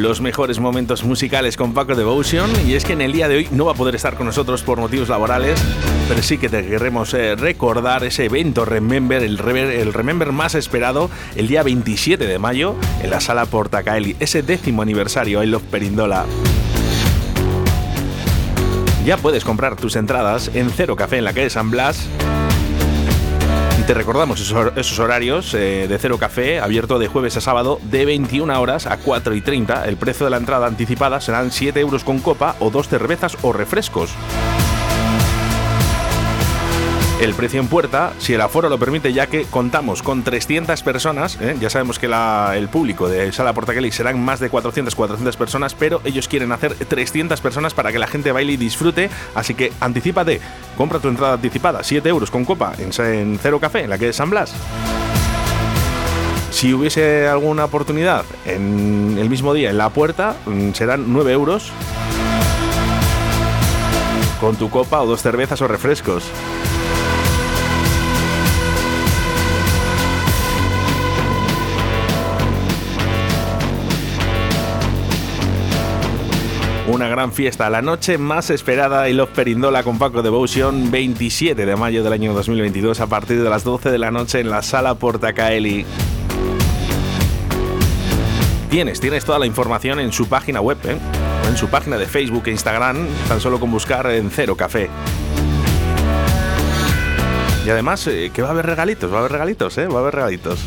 Los mejores momentos musicales con Paco Devotion y es que en el día de hoy no va a poder estar con nosotros por motivos laborales, pero sí que te queremos eh, recordar ese evento Remember, el, el Remember más esperado el día 27 de mayo en la sala Portacaeli, ese décimo aniversario I Love Perindola. Ya puedes comprar tus entradas en Cero Café en la calle San Blas te recordamos esos, horarios eh, de Cero Café, abierto de jueves a sábado de 21 horas a 4 y 30. El precio de la entrada anticipada serán 7 euros con copa o dos cervezas o refrescos. El precio en puerta, si el aforo lo permite, ya que contamos con 300 personas, ¿eh? ya sabemos que el público de Sala Portaqueli serán más de 400, 400 personas, pero ellos quieren hacer 300 personas para que la gente baile y disfrute, así que anticipate, compra tu entrada anticipada, 7 euros con copa en, en Cero Café, en la que es San Blas. Si hubiese alguna oportunidad en el mismo día en la puerta, mm, serán 9 euros con tu copa o dos cervezas o refrescos. Una gran fiesta, la noche más esperada y los Perindola con Paco Devotion, 27 de mayo del año 2022 a partir de las 12 de la noche en la sala Portacaeli. Tienes, tienes toda la información en su página web, ¿eh? en su página de Facebook e Instagram, tan solo con buscar en Cero Café. Y además, eh, que va a haber regalitos, va a haber regalitos, ¿eh? Va a haber regalitos.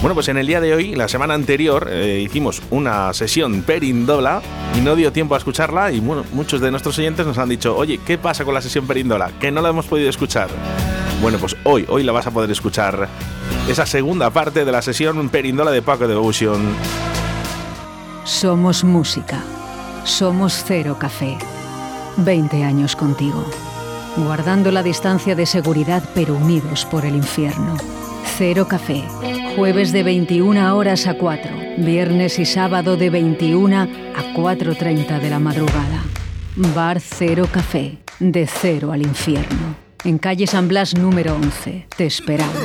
Bueno, pues en el día de hoy, la semana anterior, eh, hicimos una sesión perindola y no dio tiempo a escucharla y bueno, muchos de nuestros oyentes nos han dicho, oye, ¿qué pasa con la sesión perindola? Que no la hemos podido escuchar. Bueno, pues hoy, hoy la vas a poder escuchar. Esa segunda parte de la sesión perindola de Paco Devotion. Somos música. Somos Cero Café. 20 años contigo. Guardando la distancia de seguridad pero unidos por el infierno. Cero Café. Jueves de 21 horas a 4. Viernes y sábado de 21 a 4.30 de la madrugada. Bar Cero Café. De cero al infierno. En calle San Blas número 11. Te esperamos.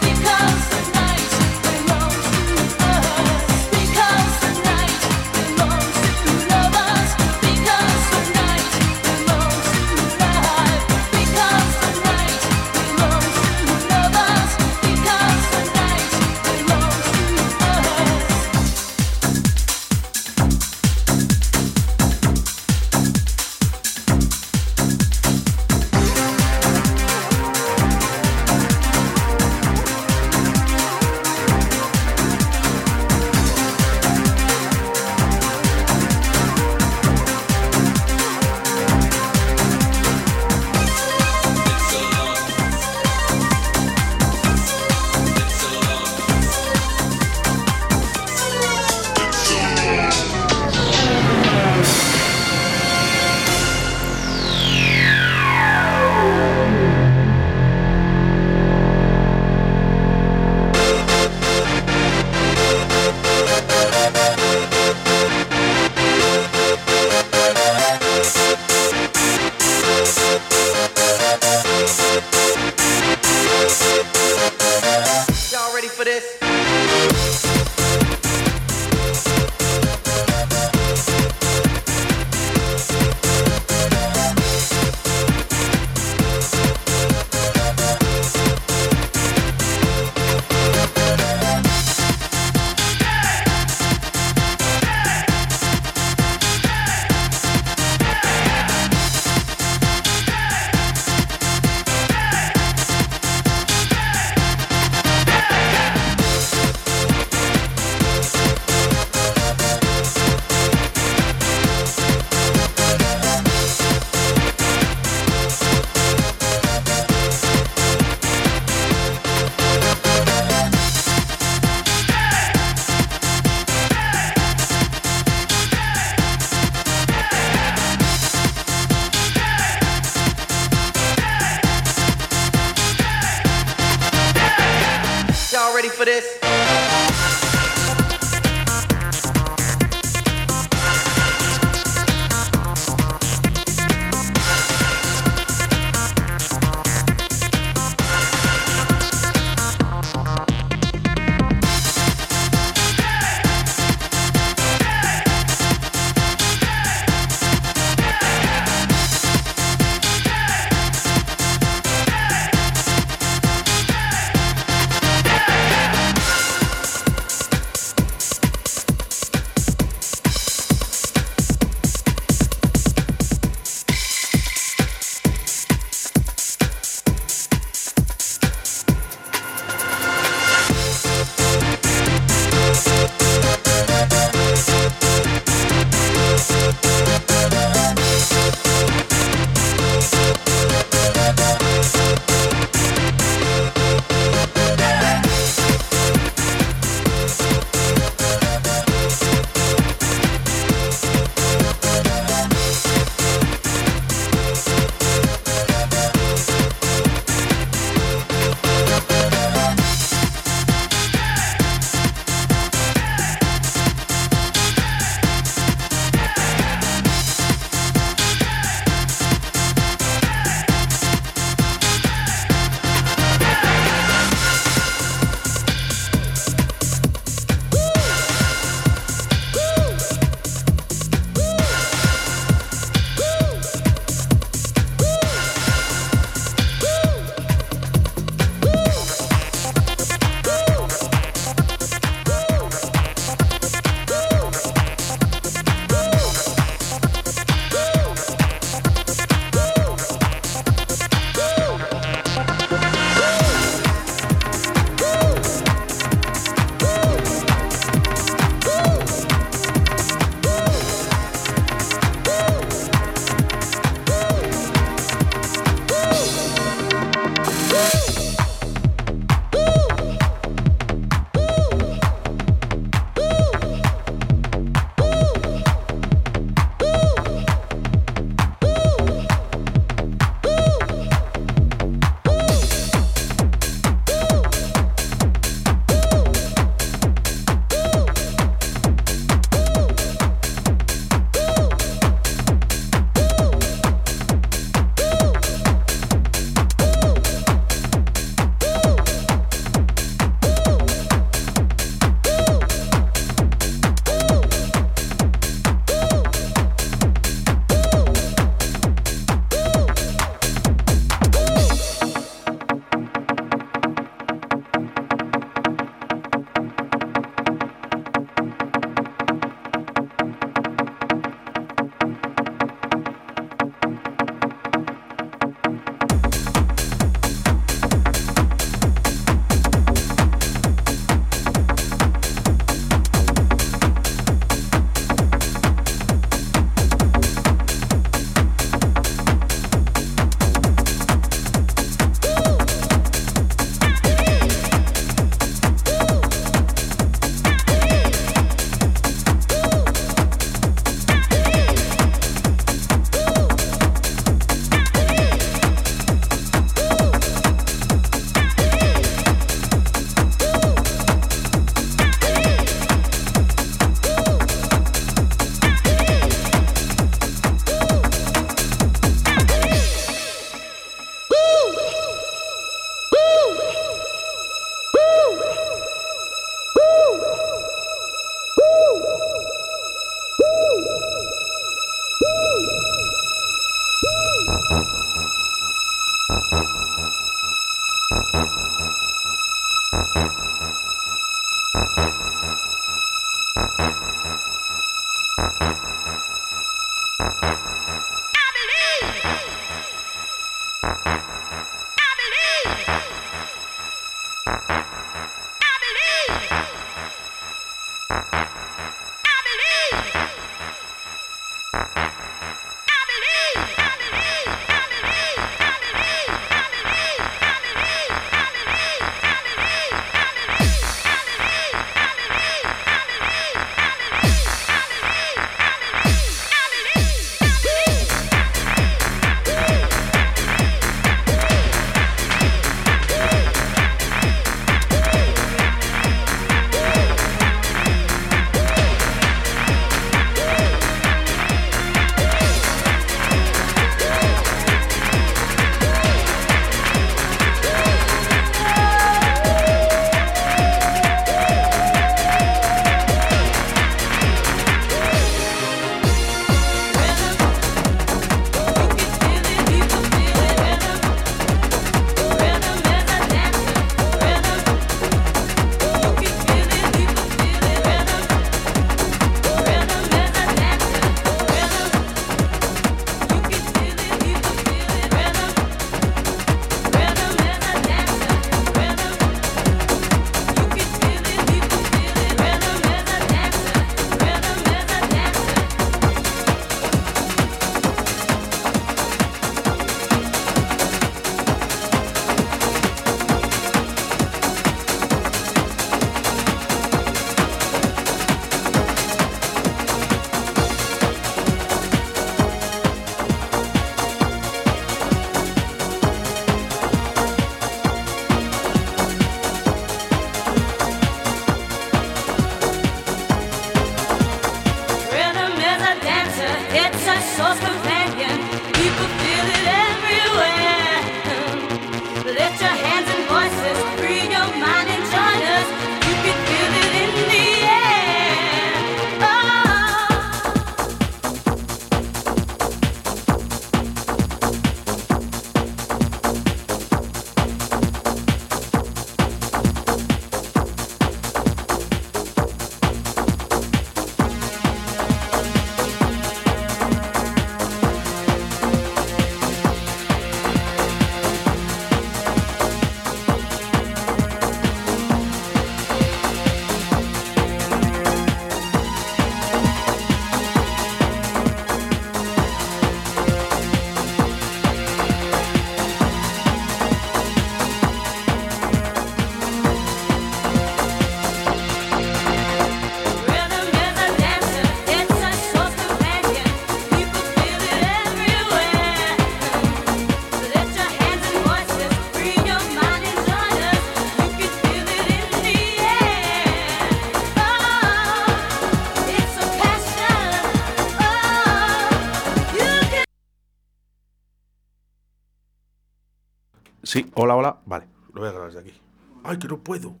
Sí, hola, hola. Vale, lo voy a grabar desde aquí. ¡Ay, que no puedo!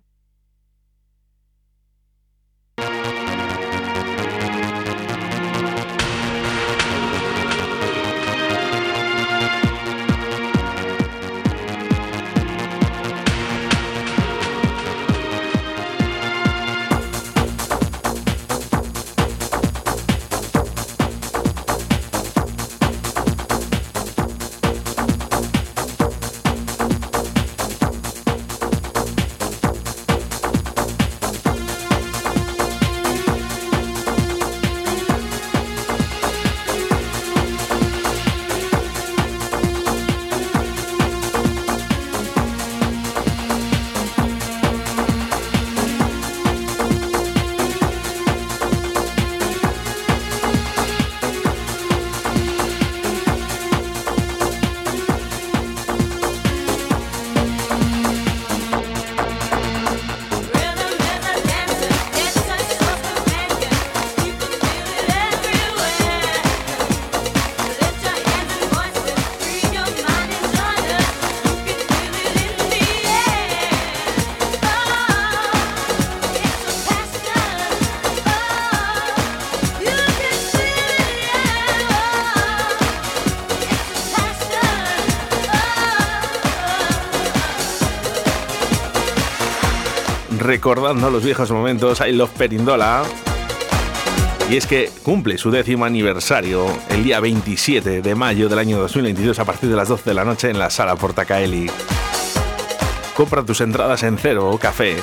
Recordando los viejos momentos, I Love Perindola. Y es que cumple su décimo aniversario el día 27 de mayo del año 2022 a partir de las 12 de la noche en la sala Portacaeli. Compra tus entradas en Cero Café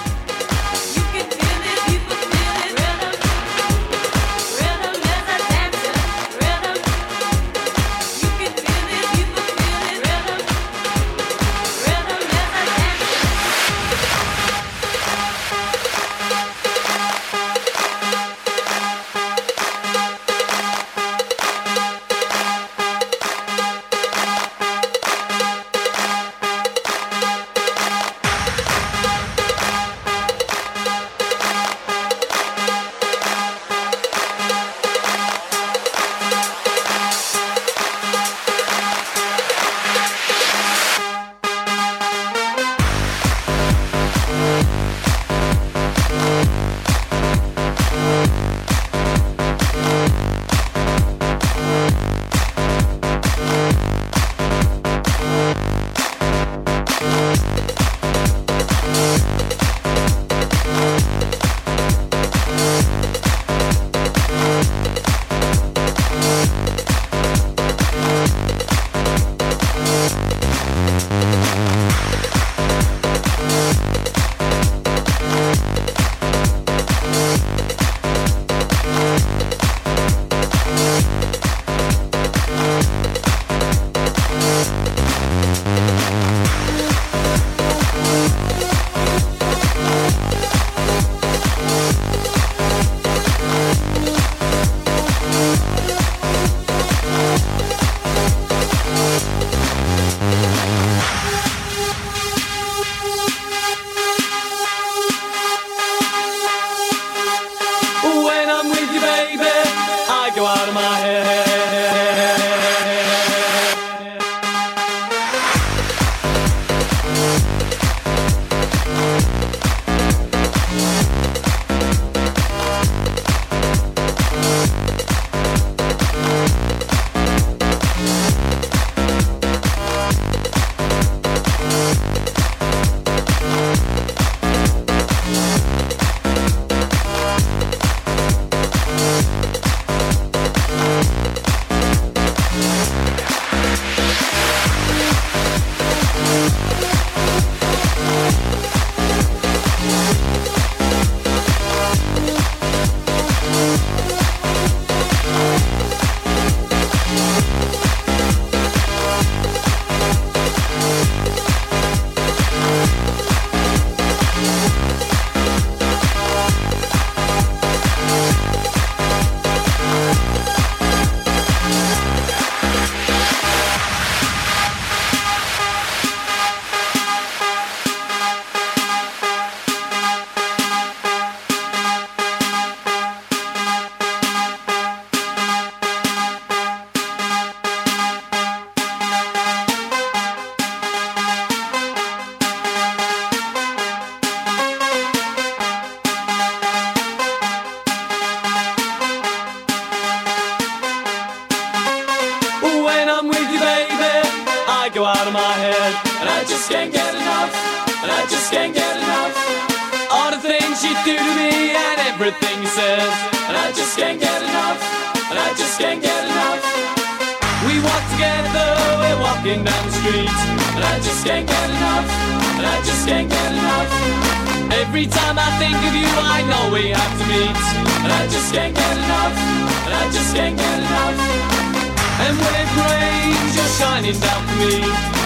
rains, shining down for me,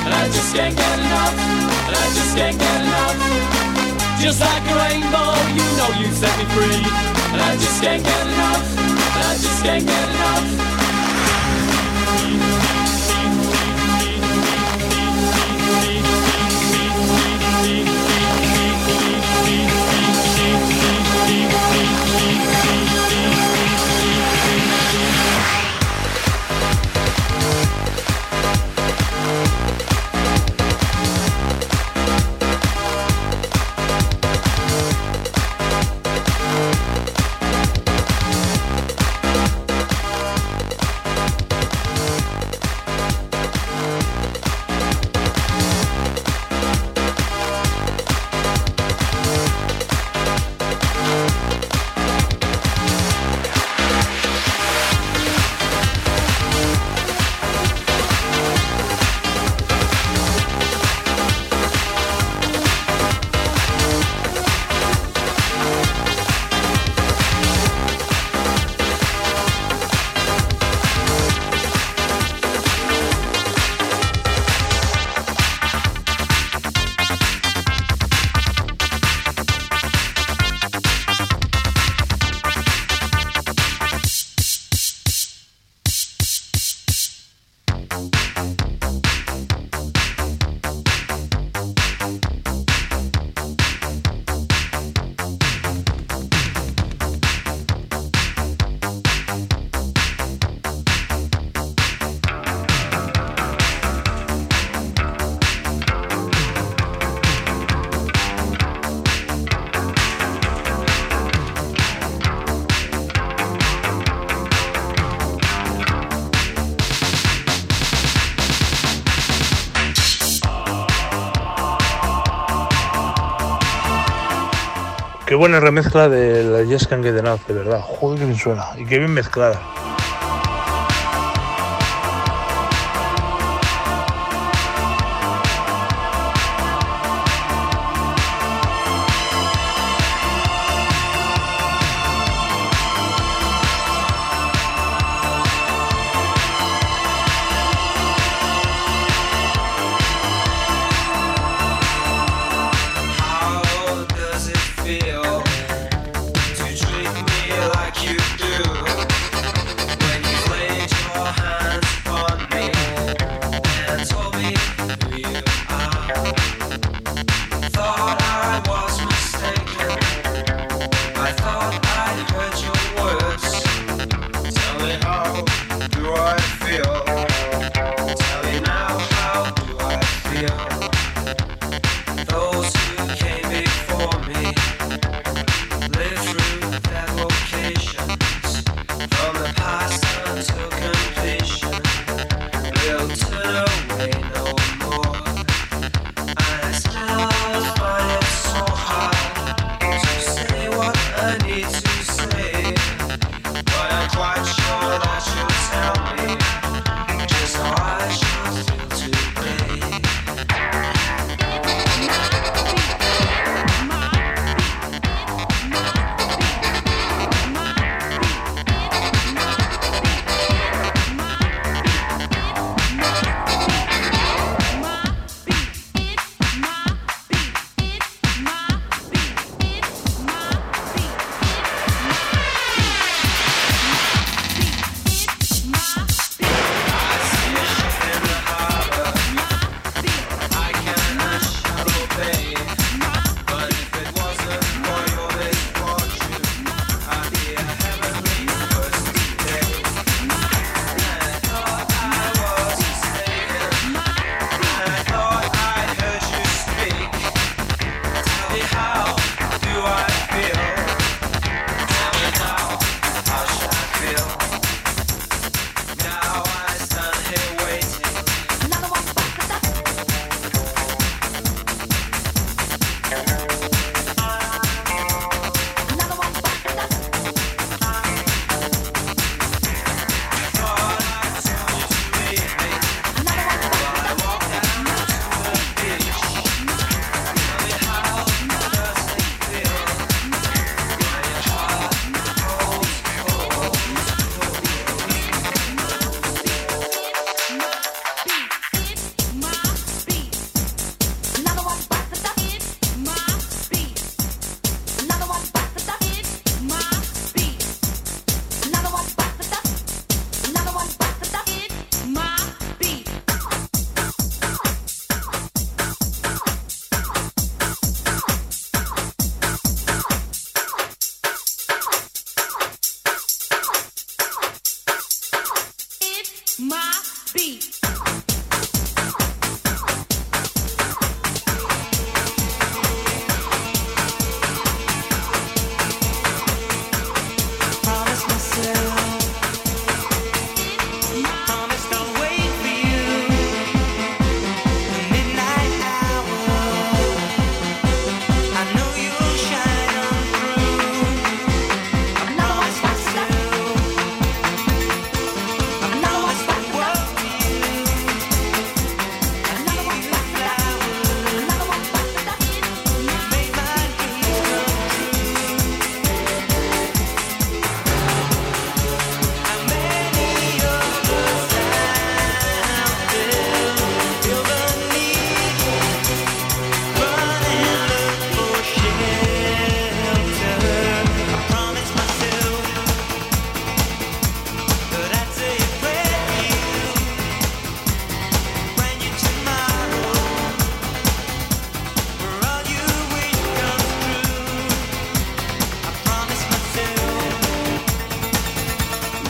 and I just can't get enough. And I just can't get enough. Just like a rainbow, you know you set me free, and I just can't get enough. And I just can't get enough. Buena remezcla de la Yes Can Get Enough, de verdad. Joder, que bien suena. Y qué bien mezclada.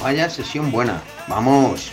Vaya sesión buena. Vamos.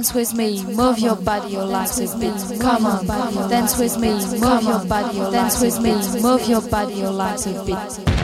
Dance with me, move your body, your legs with beat. Come on, dance with me, move your body, dance with me, move your body, your legs with beat.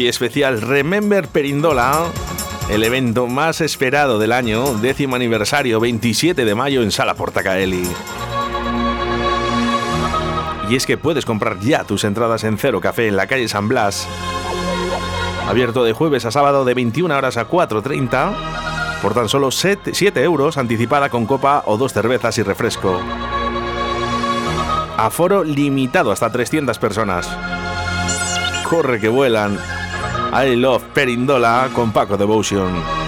Hoy especial Remember Perindola, el evento más esperado del año, décimo aniversario, 27 de mayo en Sala Portacaeli. Y es que puedes comprar ya tus entradas en Cero Café en la calle San Blas. Abierto de jueves a sábado de 21 horas a 4.30 por tan solo 7, 7 euros anticipada con copa o dos cervezas y refresco. Aforo limitado hasta 300 personas. Corre que vuelan. I love Perindola con Paco Devotion.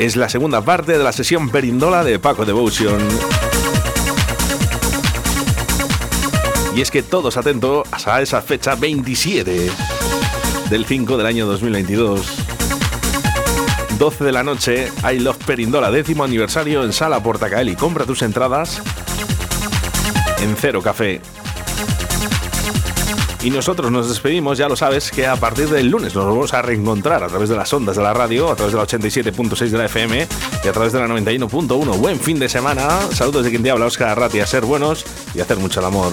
Es la segunda parte de la sesión Perindola de Paco Devotion. Y es que todos atentos a esa fecha 27 del 5 del año 2022. 12 de la noche, I Love Perindola, décimo aniversario en Sala Portacaeli. Compra tus entradas en Cero Café. Y nosotros nos despedimos, ya lo sabes, que a partir del lunes nos vamos a reencontrar a través de las ondas de la radio, a través de la 87.6 de la FM y a través de la 91.1. Buen fin de semana. Saludos de quien te habla, Oscar Arratia. Ser buenos y hacer mucho el amor.